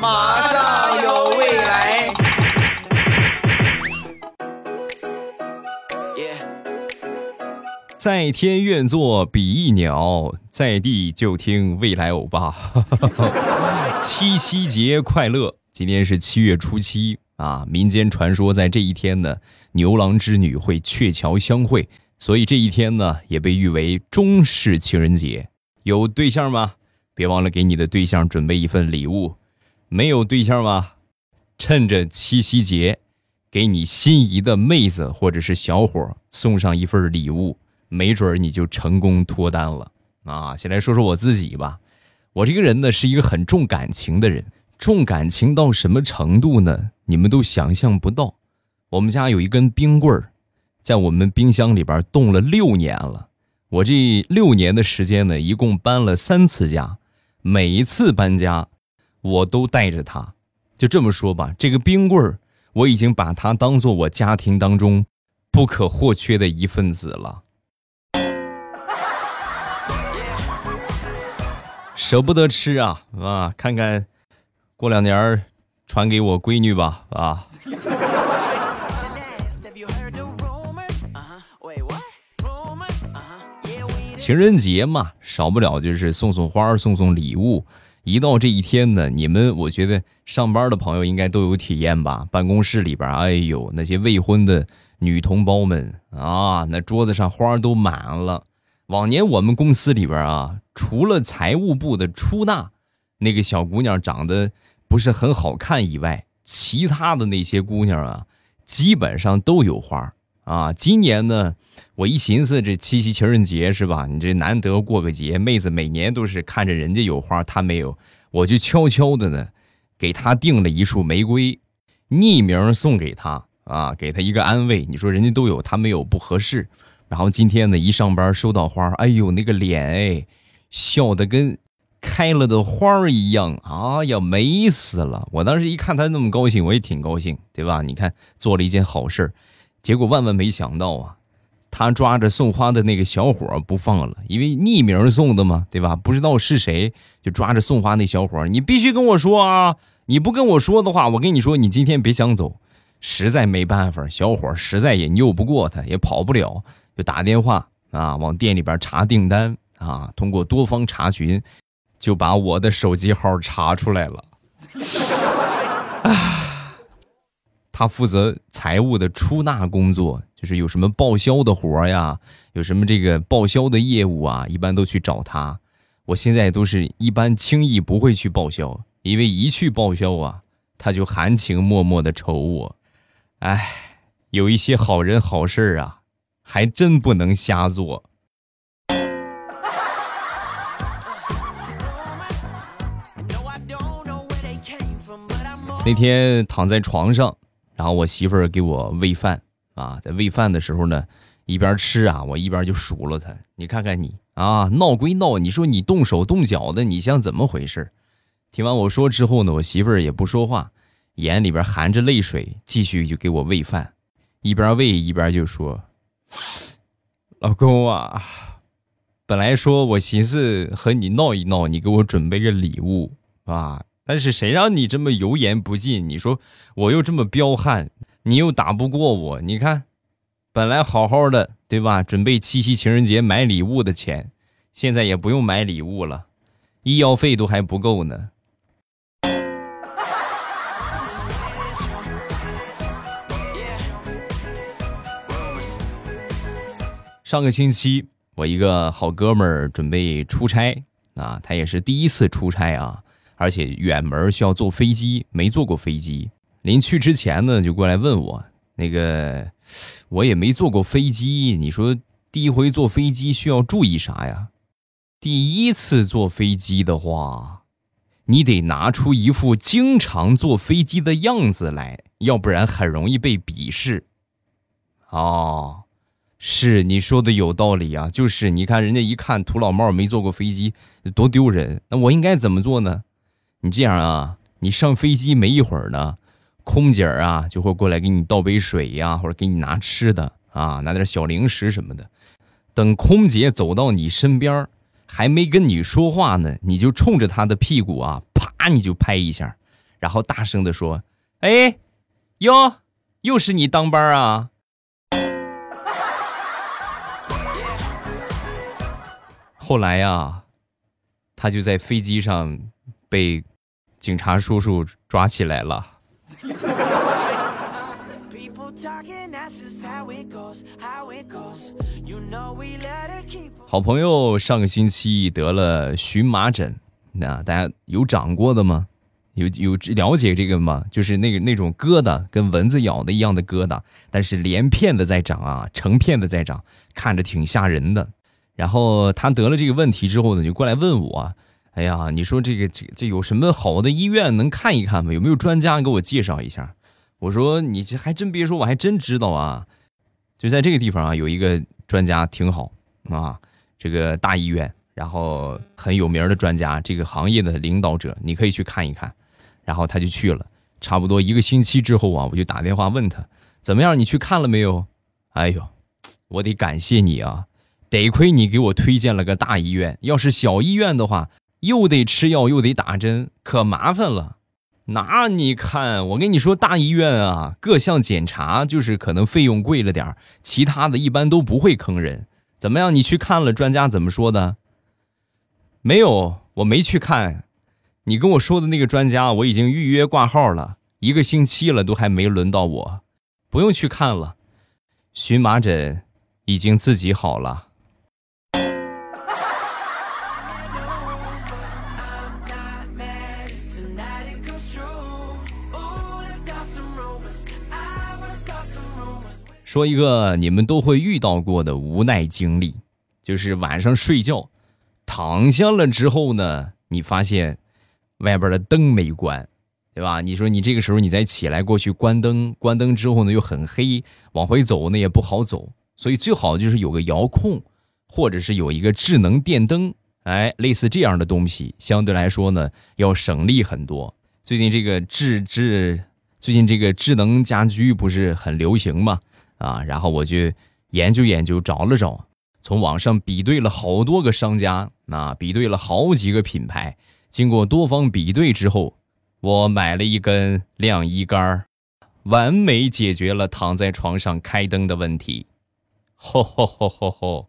马上有未来。在天愿作比翼鸟，在地就听未来欧巴。七夕节快乐！今天是七月初七啊，民间传说在这一天呢，牛郎织女会鹊桥相会，所以这一天呢也被誉为中式情人节。有对象吗？别忘了给你的对象准备一份礼物。没有对象吗？趁着七夕节，给你心仪的妹子或者是小伙送上一份礼物。没准你就成功脱单了啊！先来说说我自己吧，我这个人呢是一个很重感情的人，重感情到什么程度呢？你们都想象不到。我们家有一根冰棍儿，在我们冰箱里边冻了六年了。我这六年的时间呢，一共搬了三次家，每一次搬家，我都带着它。就这么说吧，这个冰棍儿，我已经把它当做我家庭当中不可或缺的一份子了。舍不得吃啊啊！看看，过两年传给我闺女吧啊！情人节嘛，少不了就是送送花、送送礼物。一到这一天呢，你们我觉得上班的朋友应该都有体验吧？办公室里边，哎呦，那些未婚的女同胞们啊，那桌子上花都满了。往年我们公司里边啊。除了财务部的出纳那个小姑娘长得不是很好看以外，其他的那些姑娘啊，基本上都有花啊。今年呢，我一寻思，这七夕情人节是吧？你这难得过个节，妹子每年都是看着人家有花，她没有，我就悄悄的呢，给她订了一束玫瑰，匿名送给她啊，给她一个安慰。你说人家都有，她没有不合适。然后今天呢，一上班收到花，哎呦，那个脸哎。笑的跟开了的花一样，啊呀，美死了！我当时一看她那么高兴，我也挺高兴，对吧？你看做了一件好事结果万万没想到啊，他抓着送花的那个小伙不放了，因为匿名送的嘛，对吧？不知道是谁，就抓着送花那小伙你必须跟我说啊！你不跟我说的话，我跟你说，你今天别想走。实在没办法，小伙实在也拗不过他，也跑不了，就打电话啊，往店里边查订单。啊！通过多方查询，就把我的手机号查出来了。他负责财务的出纳工作，就是有什么报销的活呀，有什么这个报销的业务啊，一般都去找他。我现在都是一般轻易不会去报销，因为一去报销啊，他就含情脉脉的瞅我。哎，有一些好人好事啊，还真不能瞎做。那天躺在床上，然后我媳妇儿给我喂饭啊，在喂饭的时候呢，一边吃啊，我一边就数落她。你看看你啊，闹归闹，你说你动手动脚的，你像怎么回事？听完我说之后呢，我媳妇儿也不说话，眼里边含着泪水，继续就给我喂饭，一边喂一边就说：“老公啊，本来说我寻思和你闹一闹，你给我准备个礼物啊。”但是谁让你这么油盐不进？你说我又这么彪悍，你又打不过我。你看，本来好好的，对吧？准备七夕情人节买礼物的钱，现在也不用买礼物了，医药费都还不够呢。上个星期，我一个好哥们儿准备出差啊，他也是第一次出差啊。而且远门需要坐飞机，没坐过飞机。临去之前呢，就过来问我，那个我也没坐过飞机，你说第一回坐飞机需要注意啥呀？第一次坐飞机的话，你得拿出一副经常坐飞机的样子来，要不然很容易被鄙视。哦，是你说的有道理啊，就是你看人家一看土老帽没坐过飞机，多丢人。那我应该怎么做呢？你这样啊，你上飞机没一会儿呢，空姐啊就会过来给你倒杯水呀，或者给你拿吃的啊，拿点小零食什么的。等空姐走到你身边还没跟你说话呢，你就冲着她的屁股啊，啪，你就拍一下，然后大声的说：“哎，哟，又是你当班啊！”后来呀，他就在飞机上被警察叔叔抓起来了。好朋友上个星期得了荨麻疹，那大家有长过的吗？有有了解这个吗？就是那个那种疙瘩，跟蚊子咬的一样的疙瘩，但是连片的在长啊，成片的在长，看着挺吓人的。然后他得了这个问题之后呢，就过来问我：“哎呀，你说这个这这有什么好的医院能看一看吗？有没有专家给我介绍一下？”我说：“你这还真别说，我还真知道啊，就在这个地方啊，有一个专家挺好啊，这个大医院，然后很有名的专家，这个行业的领导者，你可以去看一看。”然后他就去了，差不多一个星期之后啊，我就打电话问他：“怎么样？你去看了没有？”哎呦，我得感谢你啊！得亏你给我推荐了个大医院，要是小医院的话，又得吃药又得打针，可麻烦了。那你看，我跟你说，大医院啊，各项检查就是可能费用贵了点其他的一般都不会坑人。怎么样？你去看了，专家怎么说的？没有，我没去看。你跟我说的那个专家，我已经预约挂号了一个星期了，都还没轮到我，不用去看了。荨麻疹已经自己好了。说一个你们都会遇到过的无奈经历，就是晚上睡觉，躺下了之后呢，你发现外边的灯没关，对吧？你说你这个时候你再起来过去关灯，关灯之后呢又很黑，往回走呢也不好走，所以最好就是有个遥控，或者是有一个智能电灯，哎，类似这样的东西，相对来说呢要省力很多。最近这个智智，最近这个智能家居不是很流行吗？啊，然后我就研究研究，找了找，从网上比对了好多个商家，啊，比对了好几个品牌。经过多方比对之后，我买了一根晾衣杆完美解决了躺在床上开灯的问题。吼吼吼吼吼！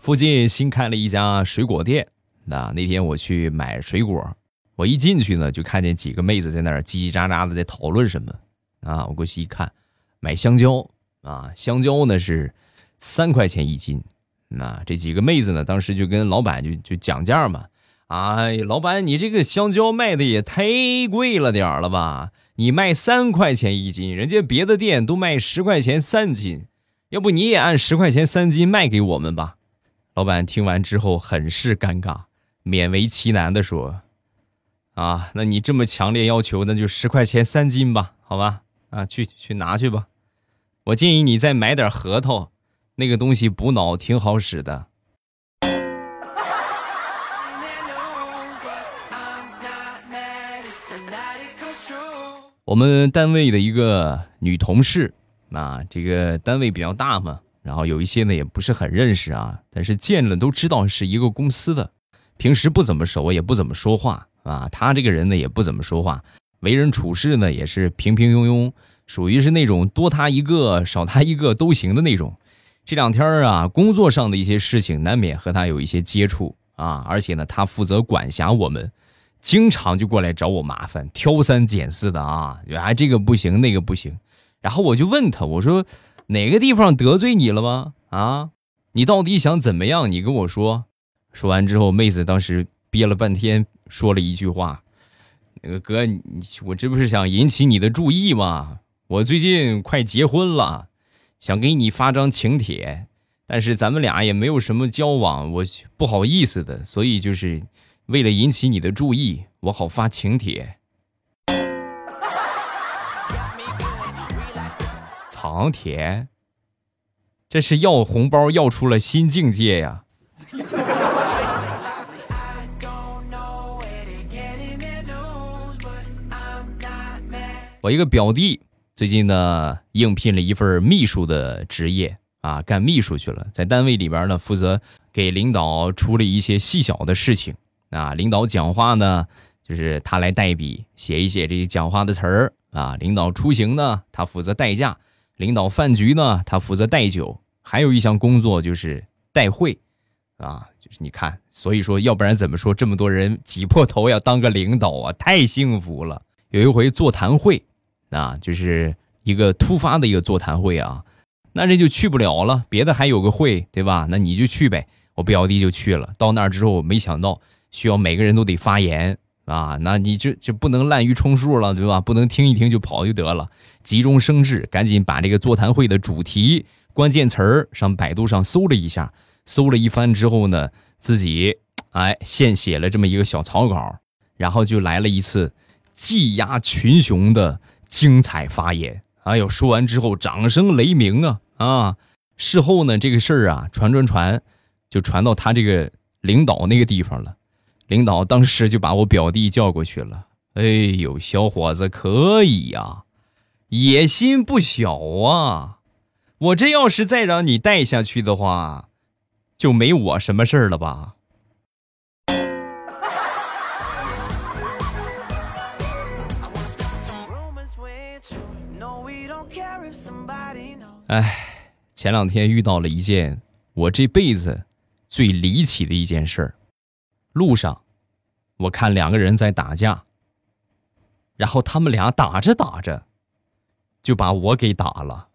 附近新开了一家水果店，那那天我去买水果。我一进去呢，就看见几个妹子在那儿叽叽喳喳的在讨论什么，啊，我过去一看，买香蕉啊，香蕉呢是三块钱一斤，那这几个妹子呢，当时就跟老板就就讲价嘛，哎，老板你这个香蕉卖的也太贵了点儿了吧？你卖三块钱一斤，人家别的店都卖十块钱三斤，要不你也按十块钱三斤卖给我们吧？老板听完之后很是尴尬，勉为其难的说。啊，那你这么强烈要求，那就十块钱三斤吧，好吧？啊，去去拿去吧。我建议你再买点核桃，那个东西补脑挺好使的。我们单位的一个女同事，啊，这个单位比较大嘛，然后有一些呢也不是很认识啊，但是见了都知道是一个公司的，平时不怎么熟，也不怎么说话。啊，他这个人呢也不怎么说话，为人处事呢也是平平庸庸，属于是那种多他一个少他一个都行的那种。这两天啊，工作上的一些事情难免和他有一些接触啊，而且呢，他负责管辖我们，经常就过来找我麻烦，挑三拣四的啊，啊这个不行那个不行。然后我就问他，我说哪个地方得罪你了吗？啊，你到底想怎么样？你跟我说。说完之后，妹子当时憋了半天。说了一句话：“那个哥，你我这不是想引起你的注意吗？我最近快结婚了，想给你发张请帖，但是咱们俩也没有什么交往，我不好意思的，所以就是为了引起你的注意，我好发请帖。藏帖，这是要红包要出了新境界呀！”我一个表弟最近呢应聘了一份秘书的职业啊，干秘书去了，在单位里边呢，负责给领导处理一些细小的事情啊。领导讲话呢，就是他来代笔写一写这些讲话的词儿啊。领导出行呢，他负责代驾；领导饭局呢，他负责带酒。还有一项工作就是带会，啊，就是你看，所以说，要不然怎么说这么多人挤破头要当个领导啊？太幸福了。有一回座谈会，啊，就是一个突发的一个座谈会啊。那人就去不了了，别的还有个会，对吧？那你就去呗。我表弟就去了，到那儿之后，没想到需要每个人都得发言啊，那你这就不能滥竽充数了，对吧？不能听一听就跑就得了，急中生智，赶紧把这个座谈会的主题、关键词儿上百度上搜了一下，搜了一番之后呢，自己哎现写了这么一个小草稿，然后就来了一次技压群雄的精彩发言。哎呦！说完之后，掌声雷鸣啊啊！事后呢，这个事儿啊，传传传，就传到他这个领导那个地方了。领导当时就把我表弟叫过去了。哎呦，小伙子可以呀，野心不小啊！我这要是再让你带下去的话，就没我什么事儿了吧？哎，前两天遇到了一件我这辈子最离奇的一件事儿。路上，我看两个人在打架，然后他们俩打着打着，就把我给打了。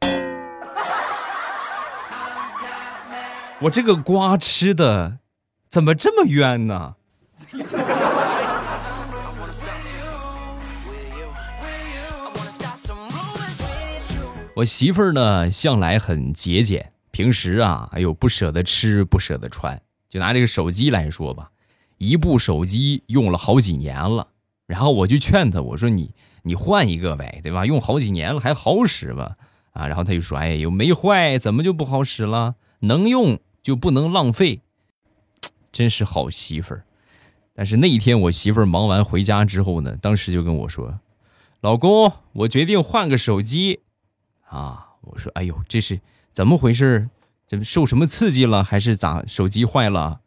我这个瓜吃的怎么这么冤呢？我媳妇儿呢，向来很节俭，平时啊，哎呦，不舍得吃，不舍得穿。就拿这个手机来说吧，一部手机用了好几年了，然后我就劝他，我说你你换一个呗，对吧？用好几年了还好使吧？啊，然后他就说，哎，又没坏，怎么就不好使了？能用就不能浪费，真是好媳妇儿。但是那一天我媳妇儿忙完回家之后呢，当时就跟我说，老公，我决定换个手机。啊！我说，哎呦，这是怎么回事？这受什么刺激了，还是咋？手机坏了？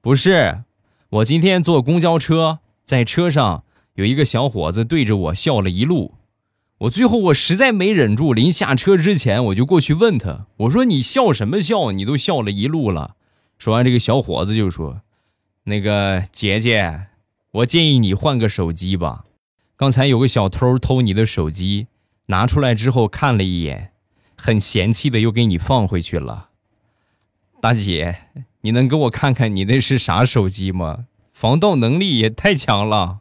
不是，我今天坐公交车，在车上有一个小伙子对着我笑了一路。我最后我实在没忍住，临下车之前我就过去问他，我说：“你笑什么笑？你都笑了一路了。”说完，这个小伙子就说：“那个姐姐，我建议你换个手机吧。刚才有个小偷偷你的手机。”拿出来之后看了一眼，很嫌弃的又给你放回去了。大姐，你能给我看看你那是啥手机吗？防盗能力也太强了。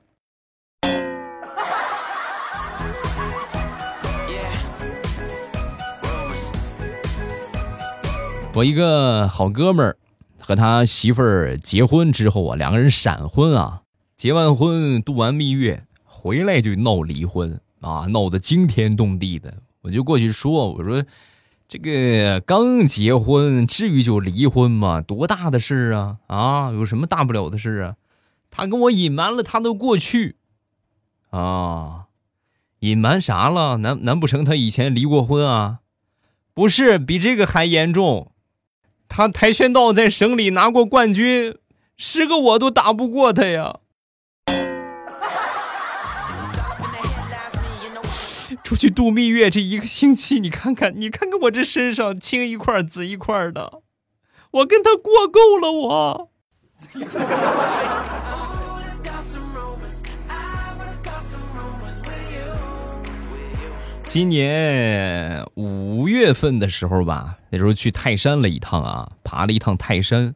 我一个好哥们儿和他媳妇儿结婚之后啊，两个人闪婚啊，结完婚度完蜜月回来就闹离婚。啊，闹得惊天动地的，我就过去说：“我说，这个刚结婚，至于就离婚吗？多大的事啊？啊，有什么大不了的事啊？他跟我隐瞒了他的过去，啊，隐瞒啥了？难难不成他以前离过婚啊？不是，比这个还严重。他跆拳道在省里拿过冠军，十个我都打不过他呀。”出去度蜜月这一个星期，你看看，你看看我这身上青一块紫一块的，我跟他过够了。我 今年五月份的时候吧，那时候去泰山了一趟啊，爬了一趟泰山。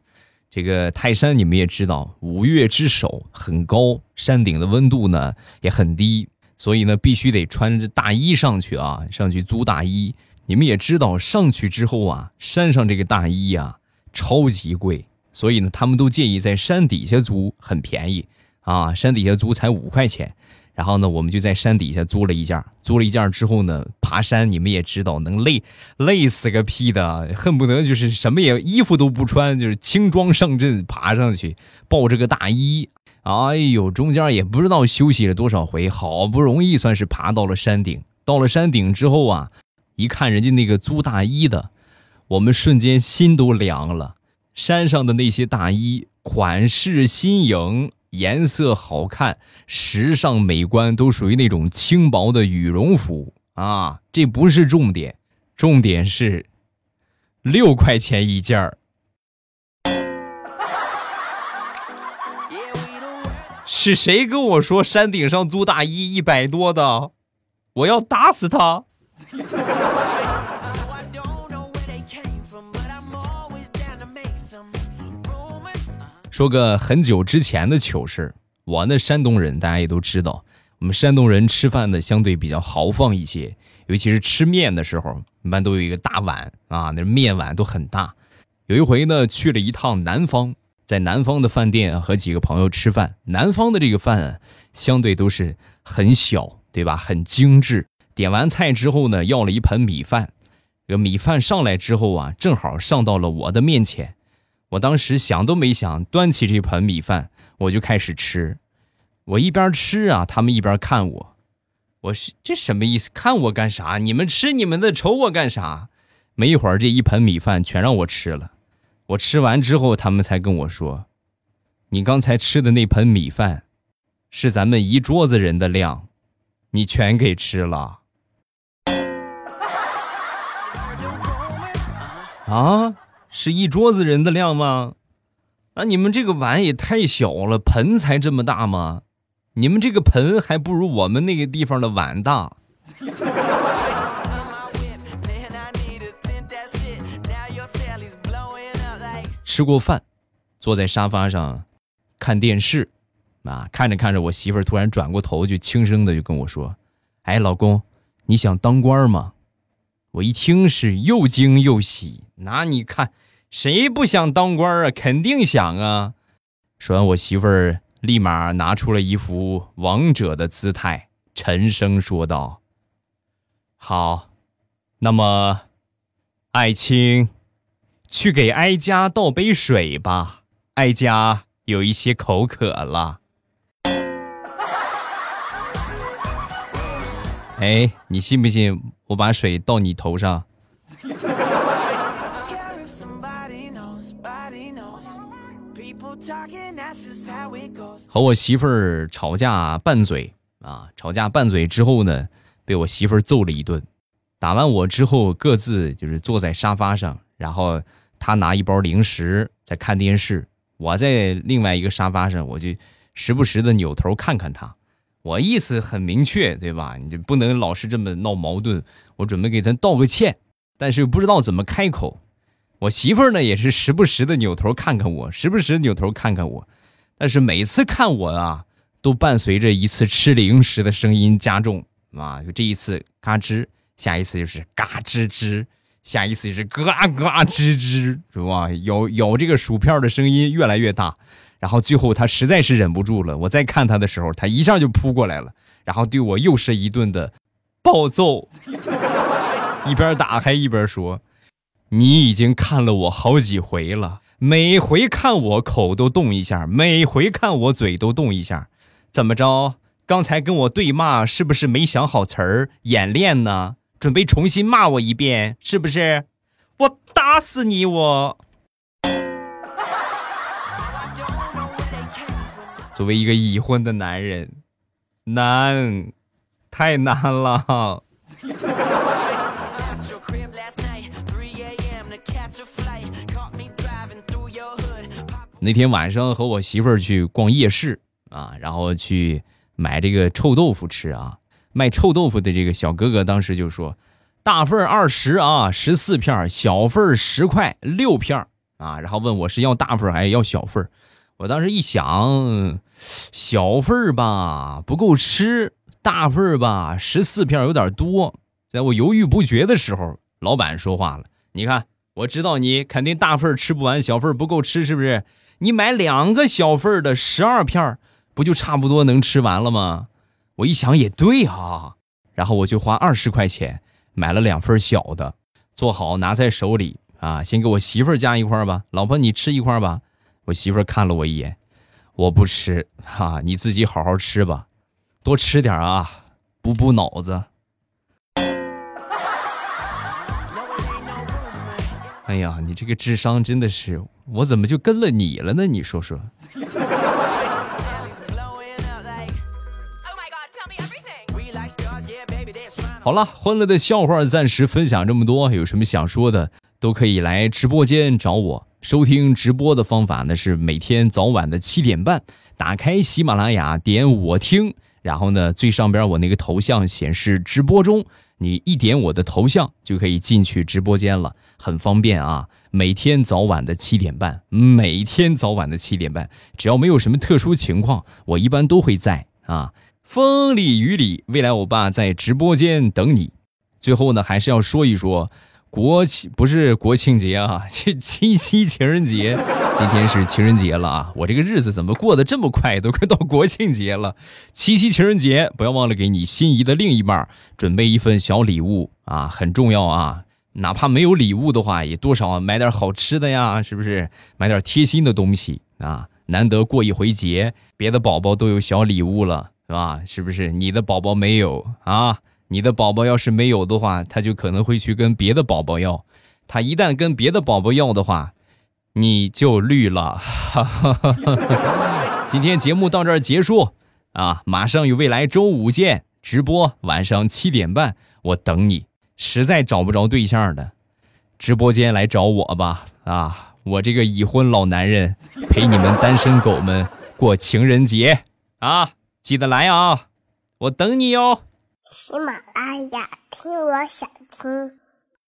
这个泰山你们也知道，五岳之首，很高，山顶的温度呢也很低。所以呢，必须得穿着大衣上去啊，上去租大衣。你们也知道，上去之后啊，山上这个大衣呀，超级贵。所以呢，他们都建议在山底下租，很便宜啊，山底下租才五块钱。然后呢，我们就在山底下租了一件，租了一件之后呢，爬山你们也知道，能累累死个屁的，恨不得就是什么也衣服都不穿，就是轻装上阵爬上去，抱着个大衣。哎呦，中间也不知道休息了多少回，好不容易算是爬到了山顶。到了山顶之后啊，一看人家那个租大衣的，我们瞬间心都凉了。山上的那些大衣，款式新颖，颜色好看，时尚美观，都属于那种轻薄的羽绒服啊。这不是重点，重点是六块钱一件儿。是谁跟我说山顶上租大衣一百多的？我要打死他！说个很久之前的糗事我那山东人，大家也都知道，我们山东人吃饭的相对比较豪放一些，尤其是吃面的时候，一般都有一个大碗啊，那面碗都很大。有一回呢，去了一趟南方。在南方的饭店和几个朋友吃饭，南方的这个饭相对都是很小，对吧？很精致。点完菜之后呢，要了一盆米饭。这个米饭上来之后啊，正好上到了我的面前。我当时想都没想，端起这盆米饭，我就开始吃。我一边吃啊，他们一边看我。我是这什么意思？看我干啥？你们吃你们的，瞅我干啥？没一会儿，这一盆米饭全让我吃了。我吃完之后，他们才跟我说：“你刚才吃的那盆米饭，是咱们一桌子人的量，你全给吃了。”啊，是一桌子人的量吗？那你们这个碗也太小了，盆才这么大吗？你们这个盆还不如我们那个地方的碗大。吃过饭，坐在沙发上看电视，啊，看着看着，我媳妇儿突然转过头，就轻声的就跟我说：“哎，老公，你想当官吗？”我一听是又惊又喜，那你看谁不想当官啊？肯定想啊！说完，我媳妇儿立马拿出了一副王者的姿态，沉声说道：“好，那么，爱卿。”去给哀家倒杯水吧，哀家有一些口渴了。哎，你信不信我把水倒你头上？和我媳妇儿吵架拌嘴啊！吵架拌嘴之后呢，被我媳妇儿揍了一顿。打完我之后，各自就是坐在沙发上。然后他拿一包零食在看电视，我在另外一个沙发上，我就时不时的扭头看看他。我意思很明确，对吧？你就不能老是这么闹矛盾。我准备给他道个歉，但是又不知道怎么开口。我媳妇儿呢，也是时不时的扭头看看我，时不时扭头看看我，但是每次看我啊，都伴随着一次吃零食的声音加重啊，就这一次嘎吱，下一次就是嘎吱吱。下一次就是嘎嘎吱吱，是吧？咬咬这个薯片的声音越来越大，然后最后他实在是忍不住了。我再看他的时候，他一下就扑过来了，然后对我又是一顿的暴揍，一边打还一边说：“你已经看了我好几回了，每回看我口都动一下，每回看我嘴都动一下，怎么着？刚才跟我对骂是不是没想好词儿演练呢？”准备重新骂我一遍，是不是？我打死你！我作为一个已婚的男人，难，太难了。那天晚上和我媳妇儿去逛夜市啊，然后去买这个臭豆腐吃啊。卖臭豆腐的这个小哥哥当时就说：“大份二十啊，十四片小份十块六片啊。”然后问我是要大份还是要小份我当时一想，小份吧不够吃，大份吧十四片有点多。在我犹豫不决的时候，老板说话了：“你看，我知道你肯定大份吃不完，小份不够吃，是不是？你买两个小份的十二片不就差不多能吃完了吗？”我一想也对啊，然后我就花二十块钱买了两份小的，做好拿在手里啊，先给我媳妇儿夹一块吧，老婆你吃一块吧。我媳妇儿看了我一眼，我不吃哈，你自己好好吃吧，多吃点啊，补补脑子。哎呀，你这个智商真的是，我怎么就跟了你了呢？你说说。好了，欢乐的笑话暂时分享这么多，有什么想说的都可以来直播间找我。收听直播的方法呢是每天早晚的七点半，打开喜马拉雅，点我听，然后呢最上边我那个头像显示直播中，你一点我的头像就可以进去直播间了，很方便啊。每天早晚的七点半，每天早晚的七点半，只要没有什么特殊情况，我一般都会在啊。风里雨里，未来欧巴在直播间等你。最后呢，还是要说一说国庆，不是国庆节啊，是七夕情人节。今天是情人节了啊，我这个日子怎么过得这么快，都快到国庆节了。七夕情人节，不要忘了给你心仪的另一半准备一份小礼物啊，很重要啊。哪怕没有礼物的话，也多少买点好吃的呀，是不是？买点贴心的东西啊，难得过一回节，别的宝宝都有小礼物了。是吧？是不是你的宝宝没有啊？你的宝宝要是没有的话，他就可能会去跟别的宝宝要。他一旦跟别的宝宝要的话，你就绿了。今天节目到这儿结束啊！马上与未来周五见，直播晚上七点半，我等你。实在找不着对象的，直播间来找我吧！啊，我这个已婚老男人陪你们单身狗们过情人节啊！记得来啊，我等你哟。喜马拉雅，听我想听。